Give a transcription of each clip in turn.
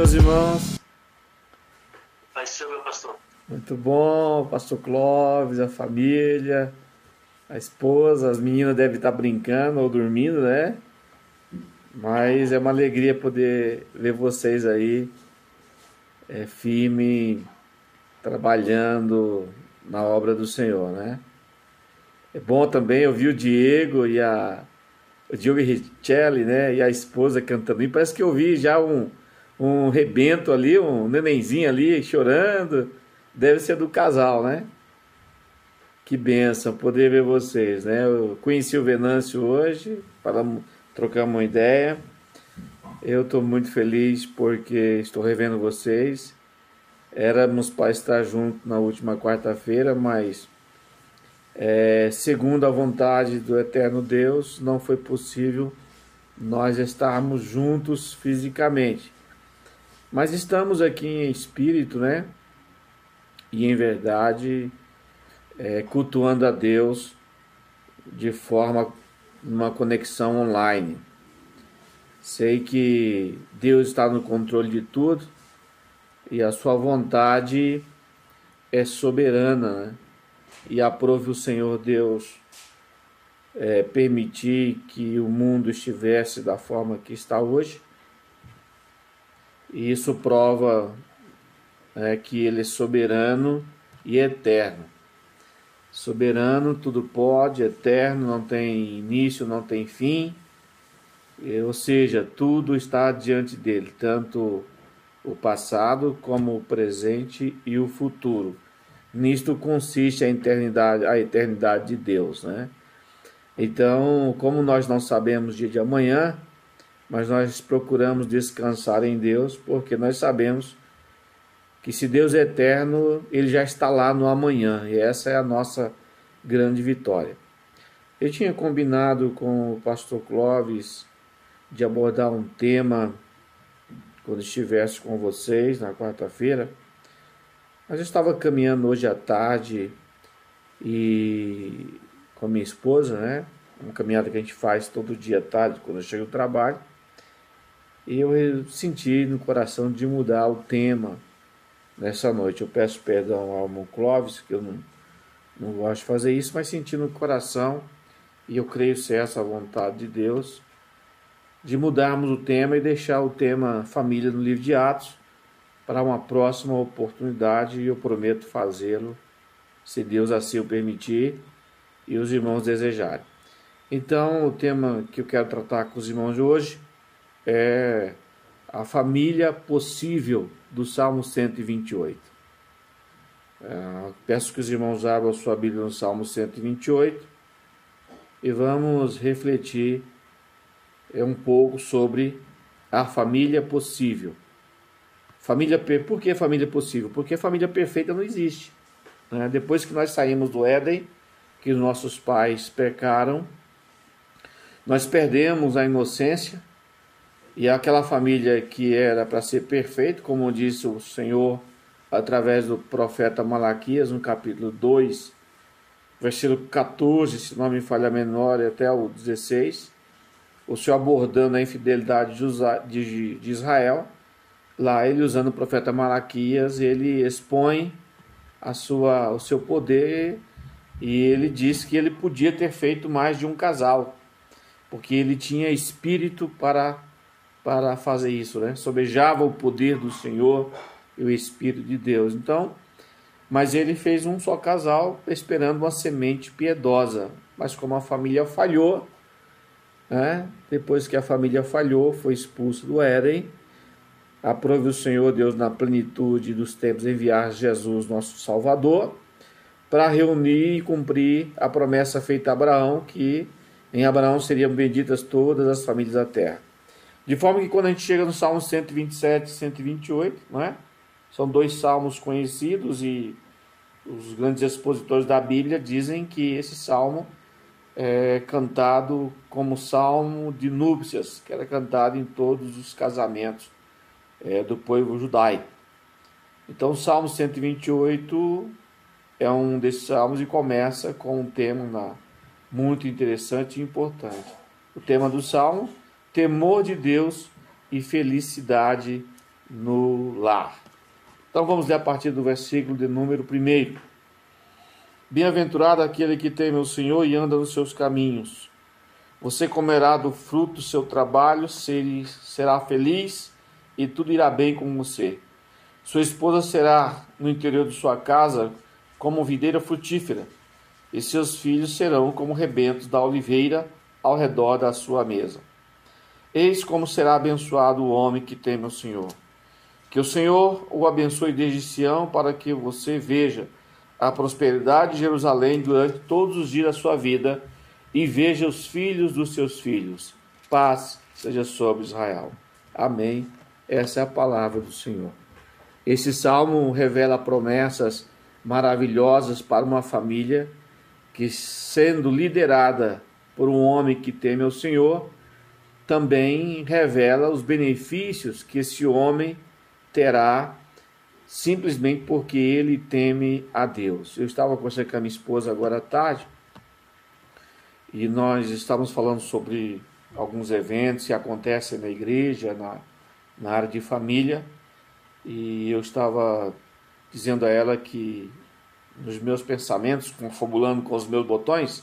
meus irmãos? Vai ser, meu pastor. Muito bom, pastor Clóvis, a família, a esposa, as meninas devem estar brincando ou dormindo, né? Mas é uma alegria poder ver vocês aí é, firme, trabalhando na obra do Senhor, né? É bom também ouvir o Diego e a o Diego Richelli, né? E a esposa cantando. E parece que eu vi já um, um rebento ali, um nenenzinho ali chorando. Deve ser do casal, né? Que benção poder ver vocês, né? Eu conheci o Venâncio hoje para trocar uma ideia. Eu estou muito feliz porque estou revendo vocês. Éramos para estar juntos na última quarta-feira, mas é, segundo a vontade do eterno Deus, não foi possível nós estarmos juntos fisicamente. Mas estamos aqui em espírito, né? E em verdade, é, cultuando a Deus de forma, uma conexão online. Sei que Deus está no controle de tudo e a sua vontade é soberana, né? e aprove o Senhor Deus é, permitir que o mundo estivesse da forma que está hoje. E isso prova é, que Ele é soberano e eterno. Soberano, tudo pode, eterno, não tem início, não tem fim. Ou seja, tudo está diante dele, tanto o passado como o presente e o futuro. Nisto consiste a eternidade, a eternidade de Deus, né? Então, como nós não sabemos dia de amanhã, mas nós procuramos descansar em Deus, porque nós sabemos que se Deus é eterno, ele já está lá no amanhã, e essa é a nossa grande vitória. Eu tinha combinado com o pastor Clóvis de abordar um tema quando estivesse com vocês na quarta-feira, mas eu estava caminhando hoje à tarde e com a minha esposa, né? Uma caminhada que a gente faz todo dia à tarde quando eu chego do trabalho. Eu senti no coração de mudar o tema nessa noite. Eu peço perdão ao irmão Clóvis, que eu não, não gosto de fazer isso, mas senti no coração, e eu creio ser essa a vontade de Deus, de mudarmos o tema e deixar o tema família no livro de Atos para uma próxima oportunidade e eu prometo fazê-lo, se Deus assim o permitir e os irmãos desejarem. Então, o tema que eu quero tratar com os irmãos de hoje é a família possível do Salmo 128. É, peço que os irmãos abram sua Bíblia no Salmo 128 e vamos refletir um pouco sobre a família possível. Família, por que família possível? Porque família perfeita não existe. Né? Depois que nós saímos do Éden, que os nossos pais pecaram, nós perdemos a inocência e aquela família que era para ser perfeita, como disse o Senhor através do profeta Malaquias, no capítulo 2, versículo 14, se não me falha menor, até o 16, o Senhor abordando a infidelidade de Israel lá ele usando o profeta Malaquias, ele expõe a sua, o seu poder e ele diz que ele podia ter feito mais de um casal, porque ele tinha espírito para, para fazer isso, né? Sobejava o poder do Senhor e o espírito de Deus. Então, mas ele fez um só casal esperando uma semente piedosa. Mas como a família falhou, né? depois que a família falhou, foi expulso do Éden, Aprove o Senhor Deus na plenitude dos tempos enviar Jesus, nosso Salvador, para reunir e cumprir a promessa feita a Abraão, que em Abraão seriam benditas todas as famílias da terra. De forma que quando a gente chega no Salmo 127 e 128, não é? são dois salmos conhecidos e os grandes expositores da Bíblia dizem que esse salmo é cantado como salmo de núpcias, que era cantado em todos os casamentos é, do povo judaico. Então, o Salmo 128 é um desses salmos e começa com um tema muito interessante e importante. O tema do salmo: temor de Deus e felicidade no lar. Então vamos ler a partir do versículo de número 1. Bem-aventurado aquele que teme o Senhor e anda nos seus caminhos. Você comerá do fruto do seu trabalho, será feliz e tudo irá bem com você. Sua esposa será no interior de sua casa como videira frutífera, e seus filhos serão como rebentos da oliveira ao redor da sua mesa. Eis como será abençoado o homem que teme o Senhor. Que o Senhor o abençoe desde Sião, para que você veja a prosperidade de Jerusalém durante todos os dias da sua vida e veja os filhos dos seus filhos. Paz seja sobre Israel. Amém. Essa é a palavra do Senhor. Esse salmo revela promessas maravilhosas para uma família que, sendo liderada por um homem que teme ao Senhor, também revela os benefícios que esse homem terá simplesmente porque ele teme a Deus. Eu estava conversando com a minha esposa agora à tarde e nós estávamos falando sobre alguns eventos que acontecem na igreja, na, na área de família, e eu estava dizendo a ela que nos meus pensamentos, confabulando com os meus botões,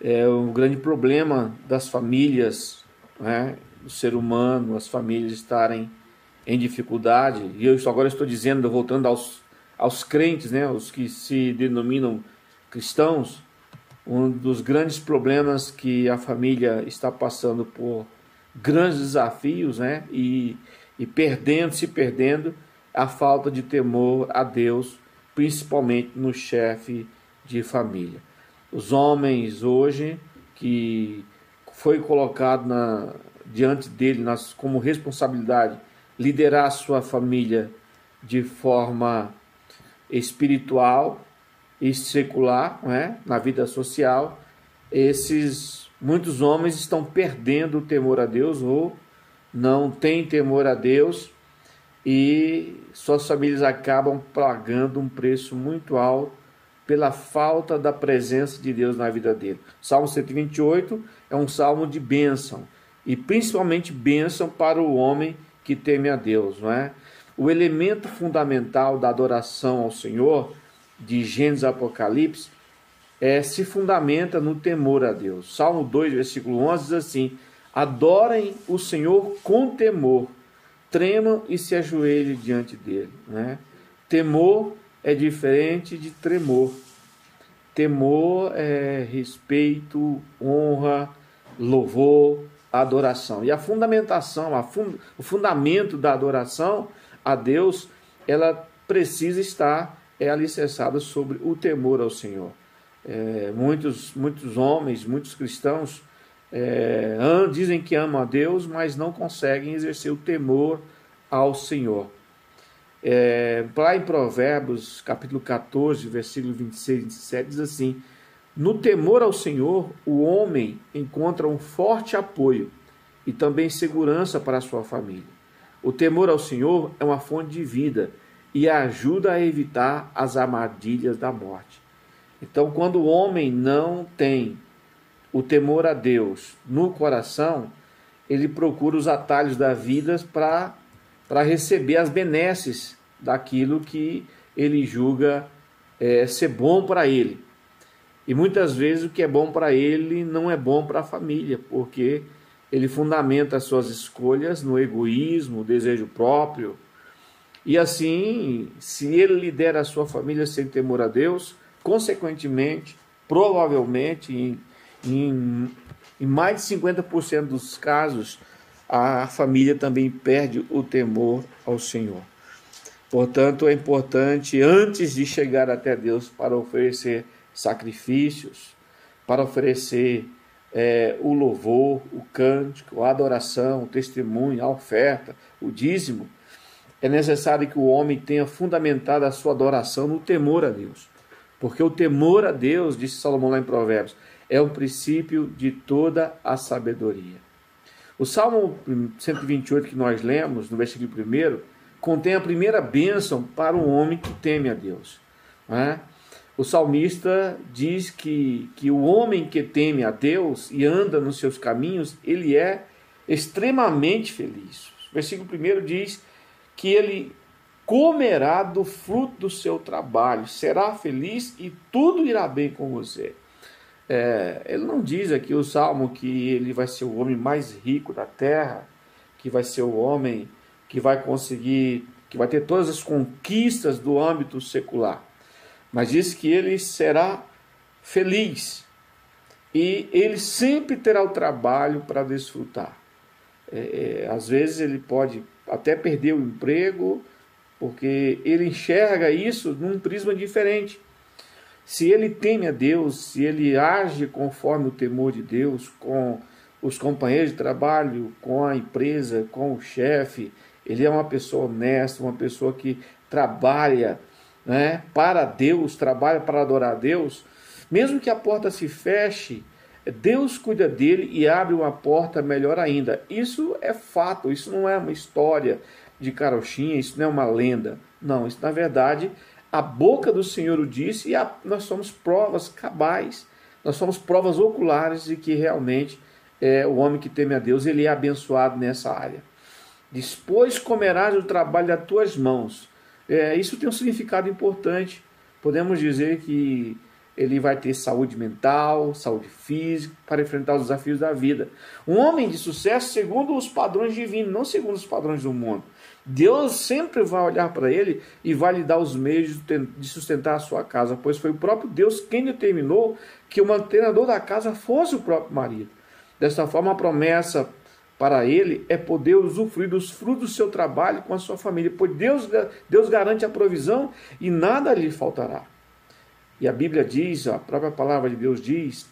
é um grande problema das famílias, né, do ser humano, as famílias estarem em dificuldade, e eu agora estou dizendo, voltando aos, aos crentes, né, os que se denominam cristãos, um dos grandes problemas que a família está passando por grandes desafios, né, e, e perdendo, se perdendo, a falta de temor a Deus, principalmente no chefe de família. Os homens hoje que foi colocado na, diante dele nas, como responsabilidade liderar a sua família de forma espiritual e secular, é? na vida social, esses muitos homens estão perdendo o temor a Deus ou não têm temor a Deus e suas famílias acabam pagando um preço muito alto pela falta da presença de Deus na vida dele. Salmo 128 é um salmo de bênção e principalmente bênção para o homem que teme a Deus, não é? O elemento fundamental da adoração ao Senhor, de Gênesis Apocalipse, é, se fundamenta no temor a Deus. Salmo 2, versículo 11 diz assim: Adorem o Senhor com temor, tremam e se ajoelhem diante dele. Né? Temor é diferente de tremor. Temor é respeito, honra, louvor, adoração. E a fundamentação, a fund, o fundamento da adoração a Deus, ela precisa estar é alicerçada sobre o temor ao Senhor. É, muitos, muitos homens, muitos cristãos é, dizem que amam a Deus, mas não conseguem exercer o temor ao Senhor. É, lá em Provérbios, capítulo 14, versículo 26 e 27, diz assim: no temor ao Senhor, o homem encontra um forte apoio e também segurança para a sua família. O temor ao Senhor é uma fonte de vida e ajuda a evitar as armadilhas da morte. Então, quando o homem não tem o temor a Deus no coração, ele procura os atalhos da vida para receber as benesses daquilo que ele julga é, ser bom para ele. E muitas vezes o que é bom para ele não é bom para a família, porque ele fundamenta as suas escolhas no egoísmo, desejo próprio. E assim, se ele lidera a sua família sem temor a Deus, consequentemente, provavelmente, em, em, em mais de 50% dos casos, a família também perde o temor ao Senhor. Portanto, é importante, antes de chegar até Deus para oferecer sacrifícios, para oferecer é, o louvor, o cântico, a adoração, o testemunho, a oferta, o dízimo, é necessário que o homem tenha fundamentado a sua adoração no temor a Deus. Porque o temor a Deus, disse Salomão lá em Provérbios, é o princípio de toda a sabedoria. O Salmo 128 que nós lemos, no versículo 1, contém a primeira bênção para o homem que teme a Deus. Não é? o salmista diz que, que o homem que teme a Deus e anda nos seus caminhos, ele é extremamente feliz. O versículo 1 diz que ele comerá do fruto do seu trabalho, será feliz e tudo irá bem com você. É, ele não diz aqui o salmo que ele vai ser o homem mais rico da terra, que vai ser o homem que vai conseguir, que vai ter todas as conquistas do âmbito secular, mas diz que ele será feliz e ele sempre terá o trabalho para desfrutar. É, é, às vezes ele pode até perder o emprego, porque ele enxerga isso num prisma diferente. Se ele teme a Deus, se ele age conforme o temor de Deus, com os companheiros de trabalho, com a empresa, com o chefe, ele é uma pessoa honesta, uma pessoa que trabalha né, para Deus, trabalha para adorar a Deus, mesmo que a porta se feche, Deus cuida dele e abre uma porta melhor ainda. Isso é fato, isso não é uma história de carochinha, isso não é uma lenda. Não, isso na verdade a boca do Senhor o disse e a, nós somos provas cabais, nós somos provas oculares de que realmente é, o homem que teme a Deus ele é abençoado nessa área. Depois comerás o trabalho das tuas mãos. É, isso tem um significado importante. Podemos dizer que ele vai ter saúde mental, saúde física, para enfrentar os desafios da vida. Um homem de sucesso segundo os padrões divinos, não segundo os padrões do mundo. Deus sempre vai olhar para ele e vai lhe dar os meios de sustentar a sua casa, pois foi o próprio Deus quem determinou que o mantenedor da casa fosse o próprio marido. Dessa forma, a promessa para ele é poder usufruir dos frutos do seu trabalho com a sua família, pois Deus, Deus garante a provisão e nada lhe faltará. E a Bíblia diz, a própria palavra de Deus diz,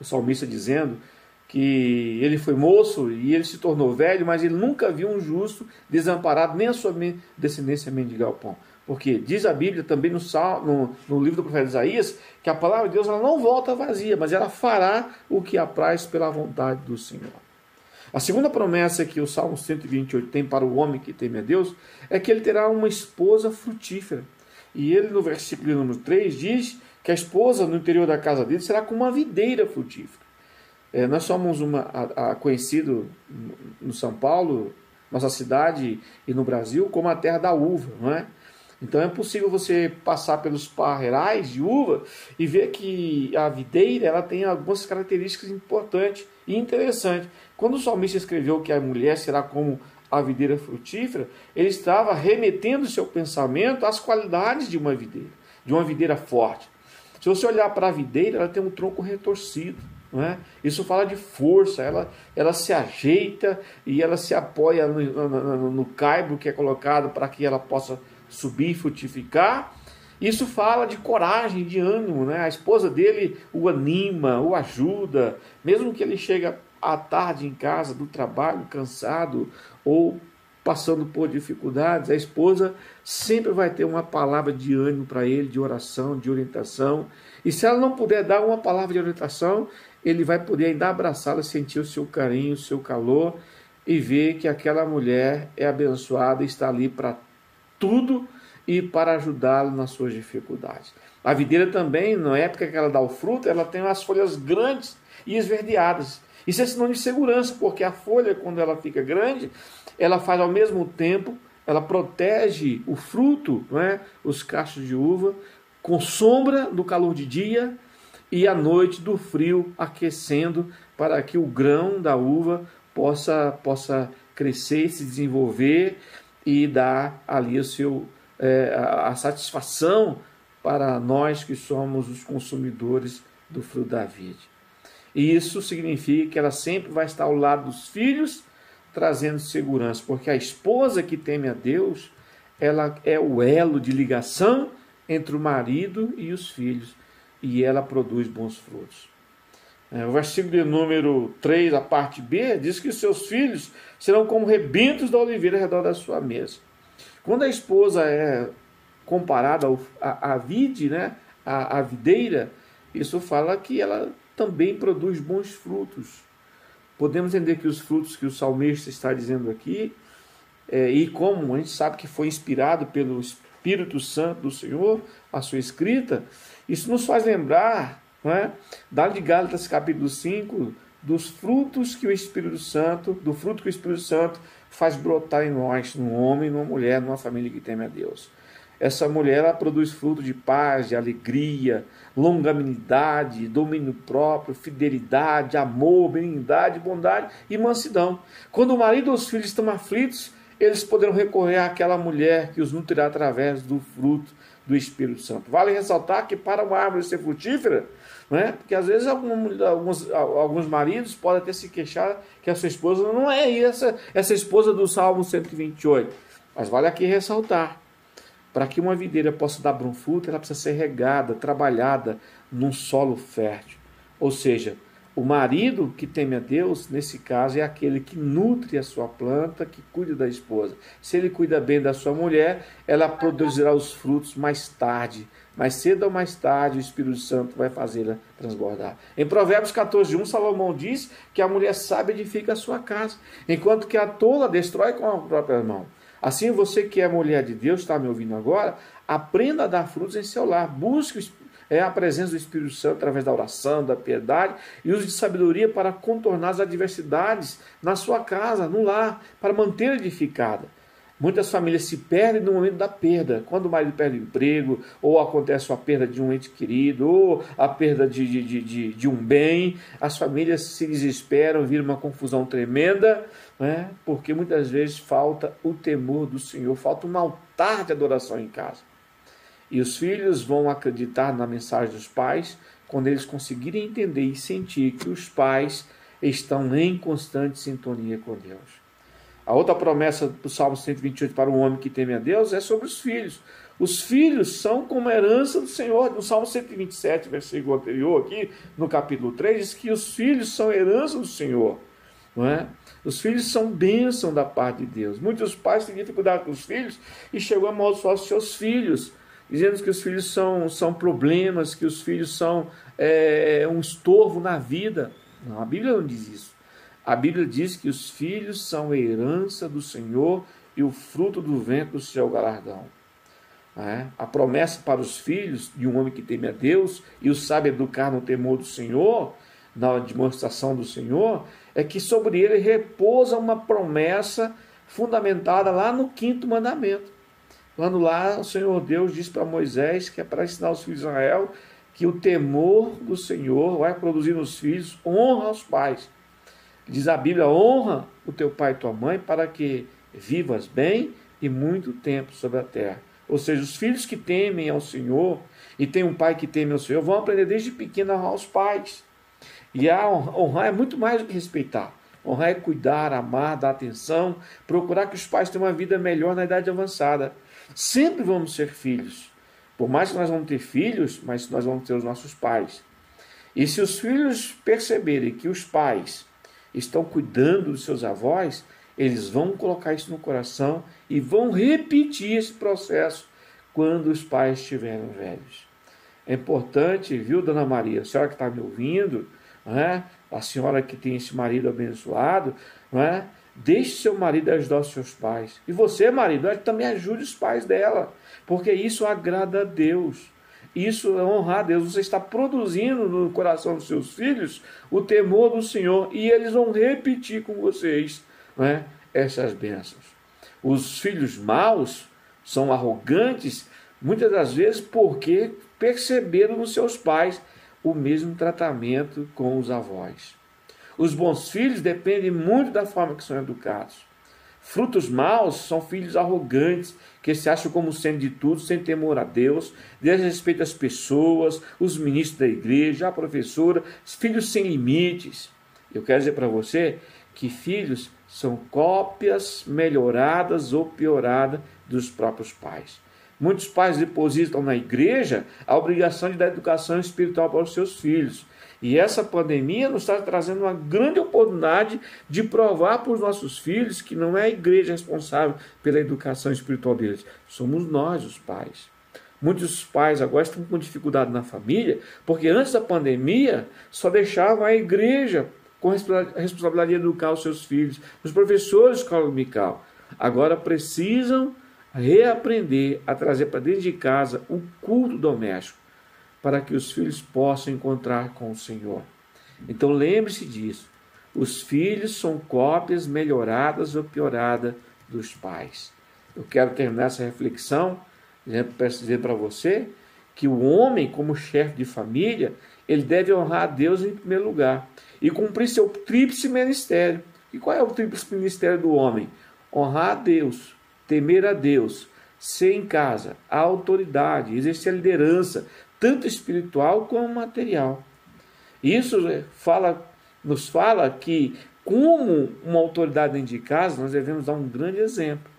o salmista dizendo, que ele foi moço e ele se tornou velho, mas ele nunca viu um justo desamparado, nem a sua descendência mendigar o pão. Porque diz a Bíblia também no, no, no, livro do profeta Isaías que a palavra de Deus ela não volta vazia, mas ela fará o que apraz pela vontade do Senhor. A segunda promessa que o Salmo 128 tem para o homem que teme a Deus é que ele terá uma esposa frutífera. E ele, no versículo número 3, diz que a esposa no interior da casa dele será como uma videira frutífera. É, nós somos uma, a, a, conhecido no São Paulo, nossa cidade e no Brasil, como a terra da uva, não é? Então é possível você passar pelos parreirais de uva e ver que a videira ela tem algumas características importantes e interessantes. Quando o salmista escreveu que a mulher será como a videira frutífera, ele estava remetendo seu pensamento às qualidades de uma videira, de uma videira forte. Se você olhar para a videira, ela tem um tronco retorcido. É? Isso fala de força, ela, ela se ajeita e ela se apoia no, no, no caibo que é colocado para que ela possa subir frutificar. Isso fala de coragem, de ânimo, né? A esposa dele o anima, o ajuda, mesmo que ele chegue à tarde em casa do trabalho cansado ou passando por dificuldades, a esposa sempre vai ter uma palavra de ânimo para ele, de oração, de orientação. E se ela não puder dar uma palavra de orientação, ele vai poder ainda abraçá-la, sentir o seu carinho, o seu calor e ver que aquela mulher é abençoada e está ali para tudo e para ajudá-lo nas suas dificuldades. A videira também, na época que ela dá o fruto, ela tem as folhas grandes e esverdeadas. Isso é sinônimo de segurança, porque a folha, quando ela fica grande, ela faz ao mesmo tempo, ela protege o fruto, não é? os cachos de uva, com sombra do calor de dia e à noite do frio, aquecendo para que o grão da uva possa, possa crescer, se desenvolver e dar ali o seu, é, a satisfação para nós que somos os consumidores do fruto da vide. E isso significa que ela sempre vai estar ao lado dos filhos, trazendo segurança, porque a esposa que teme a Deus, ela é o elo de ligação entre o marido e os filhos, e ela produz bons frutos. É, o versículo de número 3, a parte B, diz que seus filhos serão como rebentos da oliveira ao redor da sua mesa. Quando a esposa é comparada à vide, né, à, à videira, isso fala que ela também produz bons frutos. Podemos entender que os frutos que o salmista está dizendo aqui, é, e como a gente sabe que foi inspirado pelo Espírito Santo do Senhor, a sua escrita, isso nos faz lembrar, não é? de Gálatas capítulo 5, dos frutos que o Espírito Santo, do fruto que o Espírito Santo faz brotar em nós, num homem, numa mulher, numa família que teme a Deus. Essa mulher ela produz fruto de paz, de alegria, longanimidade, domínio próprio, fidelidade, amor, benignidade, bondade e mansidão. Quando o marido ou os filhos estão aflitos, eles poderão recorrer àquela mulher que os nutrirá através do fruto do Espírito Santo. Vale ressaltar que para uma árvore ser frutífera, né? porque às vezes alguns, alguns maridos podem até se queixar que a sua esposa não é essa, essa esposa do Salmo 128. Mas vale aqui ressaltar, para que uma videira possa dar bom fruto, ela precisa ser regada, trabalhada num solo fértil. Ou seja, o marido que teme a Deus, nesse caso, é aquele que nutre a sua planta, que cuida da esposa. Se ele cuida bem da sua mulher, ela produzirá os frutos mais tarde. Mais cedo ou mais tarde, o Espírito Santo vai fazê-la transbordar. Em Provérbios 14, 1, Salomão diz que a mulher sábia edifica a sua casa, enquanto que a tola destrói com a própria mão. Assim, você que é mulher de Deus, está me ouvindo agora, aprenda a dar frutos em seu lar. Busque é a presença do Espírito Santo através da oração, da piedade e uso de sabedoria para contornar as adversidades na sua casa, no lar, para manter edificada. Muitas famílias se perdem no momento da perda, quando o marido perde o emprego, ou acontece a perda de um ente querido, ou a perda de, de, de, de um bem, as famílias se desesperam, vira uma confusão tremenda, né? porque muitas vezes falta o temor do Senhor, falta um altar de adoração em casa. E os filhos vão acreditar na mensagem dos pais quando eles conseguirem entender e sentir que os pais estão em constante sintonia com Deus. A outra promessa do Salmo 128 para o homem que teme a Deus é sobre os filhos. Os filhos são como herança do Senhor. No Salmo 127, versículo anterior, aqui no capítulo 3, diz que os filhos são herança do Senhor. Não é? Os filhos são bênção da parte de Deus. Muitos pais têm dificuldade com os filhos e chegam a amaldiçoar os seus filhos dizendo que os filhos são, são problemas, que os filhos são é, um estorvo na vida. Não, a Bíblia não diz isso. A Bíblia diz que os filhos são herança do Senhor e o fruto do vento do seu galardão. É? A promessa para os filhos de um homem que teme a Deus e o sabe educar no temor do Senhor, na demonstração do Senhor, é que sobre ele repousa uma promessa fundamentada lá no quinto mandamento. Quando lá o Senhor Deus diz para Moisés que é para ensinar os filhos de Israel que o temor do Senhor vai produzir nos filhos honra aos pais. Diz a Bíblia: honra o teu pai e tua mãe para que vivas bem e muito tempo sobre a terra. Ou seja, os filhos que temem ao Senhor e têm um pai que teme ao Senhor vão aprender desde pequeno a honrar os pais. E a honrar é muito mais do que respeitar. Honrar é cuidar, amar, dar atenção, procurar que os pais tenham uma vida melhor na idade avançada. Sempre vamos ser filhos. Por mais que nós vamos ter filhos, mas nós vamos ter os nossos pais. E se os filhos perceberem que os pais estão cuidando dos seus avós, eles vão colocar isso no coração e vão repetir esse processo quando os pais estiverem velhos. É importante, viu, Dona Maria, a senhora que está me ouvindo, é? a senhora que tem esse marido abençoado, não é? Deixe seu marido ajudar os seus pais. E você, marido, também ajude os pais dela, porque isso agrada a Deus. Isso é honrar a Deus. Você está produzindo no coração dos seus filhos o temor do Senhor e eles vão repetir com vocês né, essas bênçãos. Os filhos maus são arrogantes, muitas das vezes porque perceberam nos seus pais o mesmo tratamento com os avós. Os bons filhos dependem muito da forma que são educados. Frutos maus são filhos arrogantes, que se acham como sendo de tudo, sem temor a Deus, desrespeitam as pessoas, os ministros da igreja, a professora, filhos sem limites. Eu quero dizer para você que filhos são cópias melhoradas ou pioradas dos próprios pais. Muitos pais depositam na igreja a obrigação de dar educação espiritual para os seus filhos. E essa pandemia nos está trazendo uma grande oportunidade de provar para os nossos filhos que não é a igreja responsável pela educação espiritual deles, somos nós, os pais. Muitos pais agora estão com dificuldade na família, porque antes da pandemia só deixavam a igreja com a responsabilidade de educar os seus filhos, os professores escola dominical. Agora precisam reaprender a trazer para dentro de casa o culto doméstico, para que os filhos possam encontrar com o Senhor. Então lembre-se disso. Os filhos são cópias melhoradas ou pioradas dos pais. Eu quero terminar essa reflexão, peço dizer para você que o homem, como chefe de família, ele deve honrar a Deus em primeiro lugar e cumprir seu tríplice ministério. E qual é o tríplice ministério do homem? Honrar a Deus, temer a Deus, ser em casa, a autoridade, exercer a liderança, tanto espiritual como material. Isso é, fala, nos fala que, como uma autoridade dentro de casa, nós devemos dar um grande exemplo,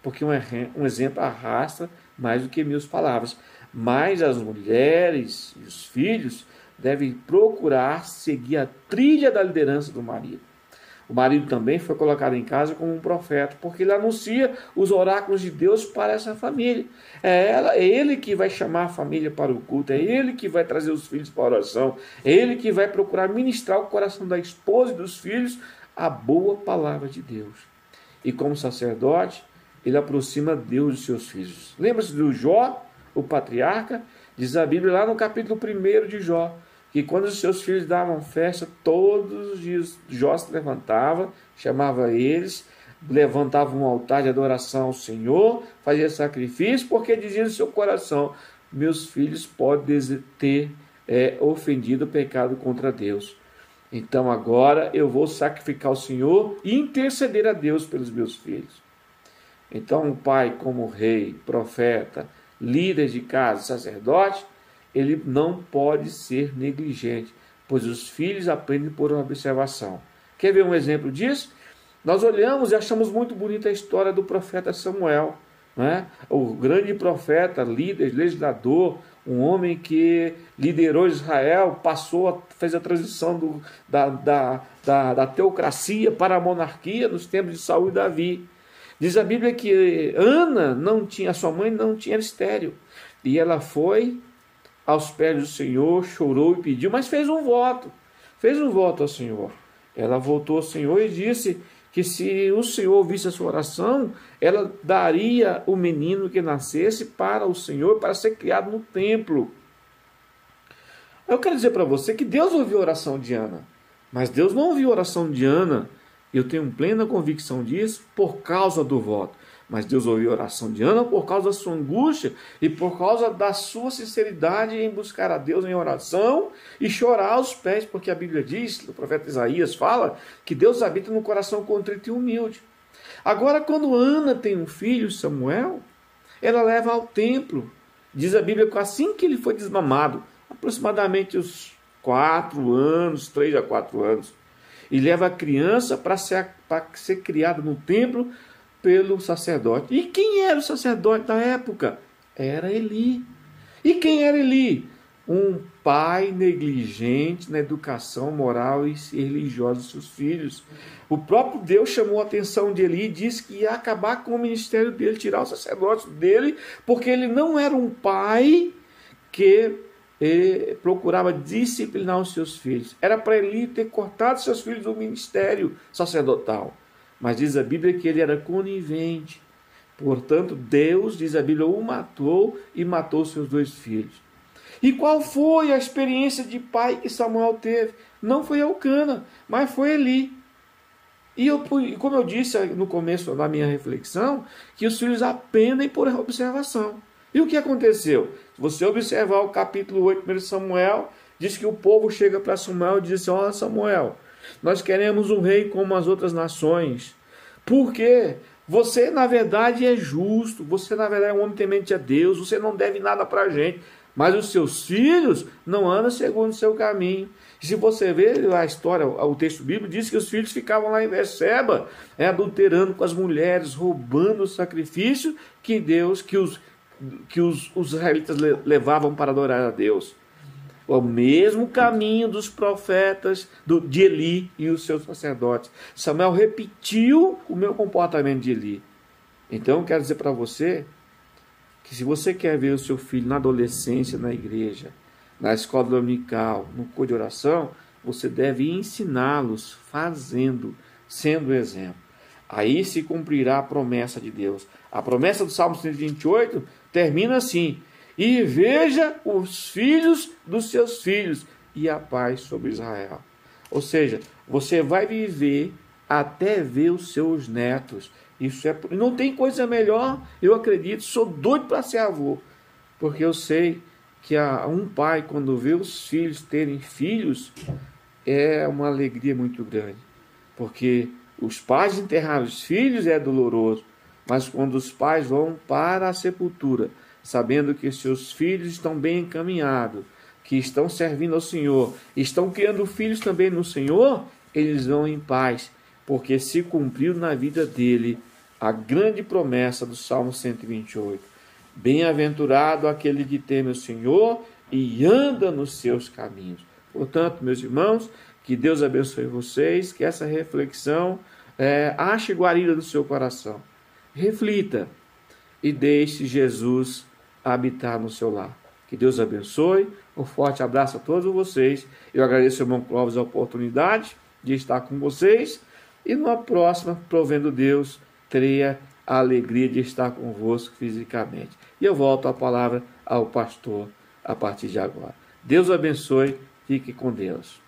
porque um, um exemplo arrasta mais do que mil palavras. Mas as mulheres e os filhos devem procurar seguir a trilha da liderança do marido. O marido também foi colocado em casa como um profeta, porque ele anuncia os oráculos de Deus para essa família. É, ela, é ele que vai chamar a família para o culto, é ele que vai trazer os filhos para a oração, é ele que vai procurar ministrar o coração da esposa e dos filhos a boa palavra de Deus. E como sacerdote, ele aproxima Deus de seus filhos. Lembra-se do Jó, o patriarca? Diz a Bíblia lá no capítulo 1 de Jó que quando os seus filhos davam festa, todos os dias Jó se levantava, chamava eles, levantava um altar de adoração ao Senhor, fazia sacrifício, porque dizia no seu coração: meus filhos podem ter é, ofendido o pecado contra Deus. Então agora eu vou sacrificar ao Senhor e interceder a Deus pelos meus filhos. Então, um pai, como rei, profeta, líder de casa, sacerdote, ele não pode ser negligente, pois os filhos aprendem por observação. Quer ver um exemplo disso? Nós olhamos e achamos muito bonita a história do profeta Samuel, né? o grande profeta, líder, legislador, um homem que liderou Israel, passou, fez a transição do, da, da, da, da teocracia para a monarquia nos tempos de Saul e Davi. Diz a Bíblia que Ana não tinha, sua mãe não tinha estéreo. E ela foi aos pés do Senhor, chorou e pediu, mas fez um voto. Fez um voto ao Senhor. Ela voltou ao Senhor e disse que se o Senhor ouvisse a sua oração, ela daria o menino que nascesse para o Senhor, para ser criado no templo. Eu quero dizer para você que Deus ouviu a oração de Ana, mas Deus não ouviu a oração de Ana, eu tenho plena convicção disso, por causa do voto. Mas Deus ouviu a oração de Ana por causa da sua angústia e por causa da sua sinceridade em buscar a Deus em oração e chorar aos pés, porque a Bíblia diz, o profeta Isaías fala, que Deus habita no coração contrito e humilde. Agora, quando Ana tem um filho, Samuel, ela leva ao templo. Diz a Bíblia que assim que ele foi desmamado, aproximadamente os quatro anos, três a quatro anos, e leva a criança para ser, ser criada no templo pelo sacerdote. E quem era o sacerdote da época? Era Eli. E quem era Eli? Um pai negligente na educação moral e religiosa dos seus filhos. O próprio Deus chamou a atenção de Eli e disse que ia acabar com o ministério dele, tirar o sacerdote dele, porque ele não era um pai que eh, procurava disciplinar os seus filhos. Era para Eli ter cortado seus filhos do ministério sacerdotal. Mas diz a Bíblia que ele era conivente. Portanto, Deus, diz a Bíblia, o matou e matou seus dois filhos. E qual foi a experiência de pai que Samuel teve? Não foi Elcana, mas foi Eli. E eu, como eu disse no começo da minha reflexão, que os filhos aprendem por observação. E o que aconteceu? Se você observar o capítulo 8 de Samuel, diz que o povo chega para Samuel e diz assim: Olha, Samuel, nós queremos um rei como as outras nações. Por quê? Você, na verdade, é justo. Você, na verdade, é um homem temente a Deus. Você não deve nada para a gente. Mas os seus filhos não andam segundo o seu caminho. E se você ver a história, o texto bíblico diz que os filhos ficavam lá em Beceba, é, adulterando com as mulheres, roubando o sacrifício que Deus, que os, que os, os israelitas levavam para adorar a Deus o mesmo caminho dos profetas do, de Eli e os seus sacerdotes. Samuel repetiu o meu comportamento de Eli. Então, quero dizer para você que se você quer ver o seu filho na adolescência, na igreja, na escola dominical, no cor de oração, você deve ensiná-los fazendo, sendo exemplo. Aí se cumprirá a promessa de Deus. A promessa do Salmo 128 termina assim: e veja os filhos dos seus filhos, e a paz sobre Israel. Ou seja, você vai viver até ver os seus netos. Isso é, não tem coisa melhor, eu acredito, sou doido para ser avô, porque eu sei que a, um pai quando vê os filhos terem filhos é uma alegria muito grande, porque os pais enterrar os filhos é doloroso, mas quando os pais vão para a sepultura, sabendo que seus filhos estão bem encaminhados, que estão servindo ao Senhor, estão criando filhos também no Senhor, eles vão em paz, porque se cumpriu na vida dele a grande promessa do Salmo 128. Bem-aventurado aquele que teme o Senhor e anda nos seus caminhos. Portanto, meus irmãos, que Deus abençoe vocês, que essa reflexão é, ache guarida do seu coração. Reflita e deixe Jesus habitar no seu lar. Que Deus abençoe. Um forte abraço a todos vocês. Eu agradeço ao irmão Clóvis a oportunidade de estar com vocês. E numa próxima, provendo Deus, terei a alegria de estar convosco fisicamente. E eu volto a palavra ao pastor a partir de agora. Deus abençoe. Fique com Deus.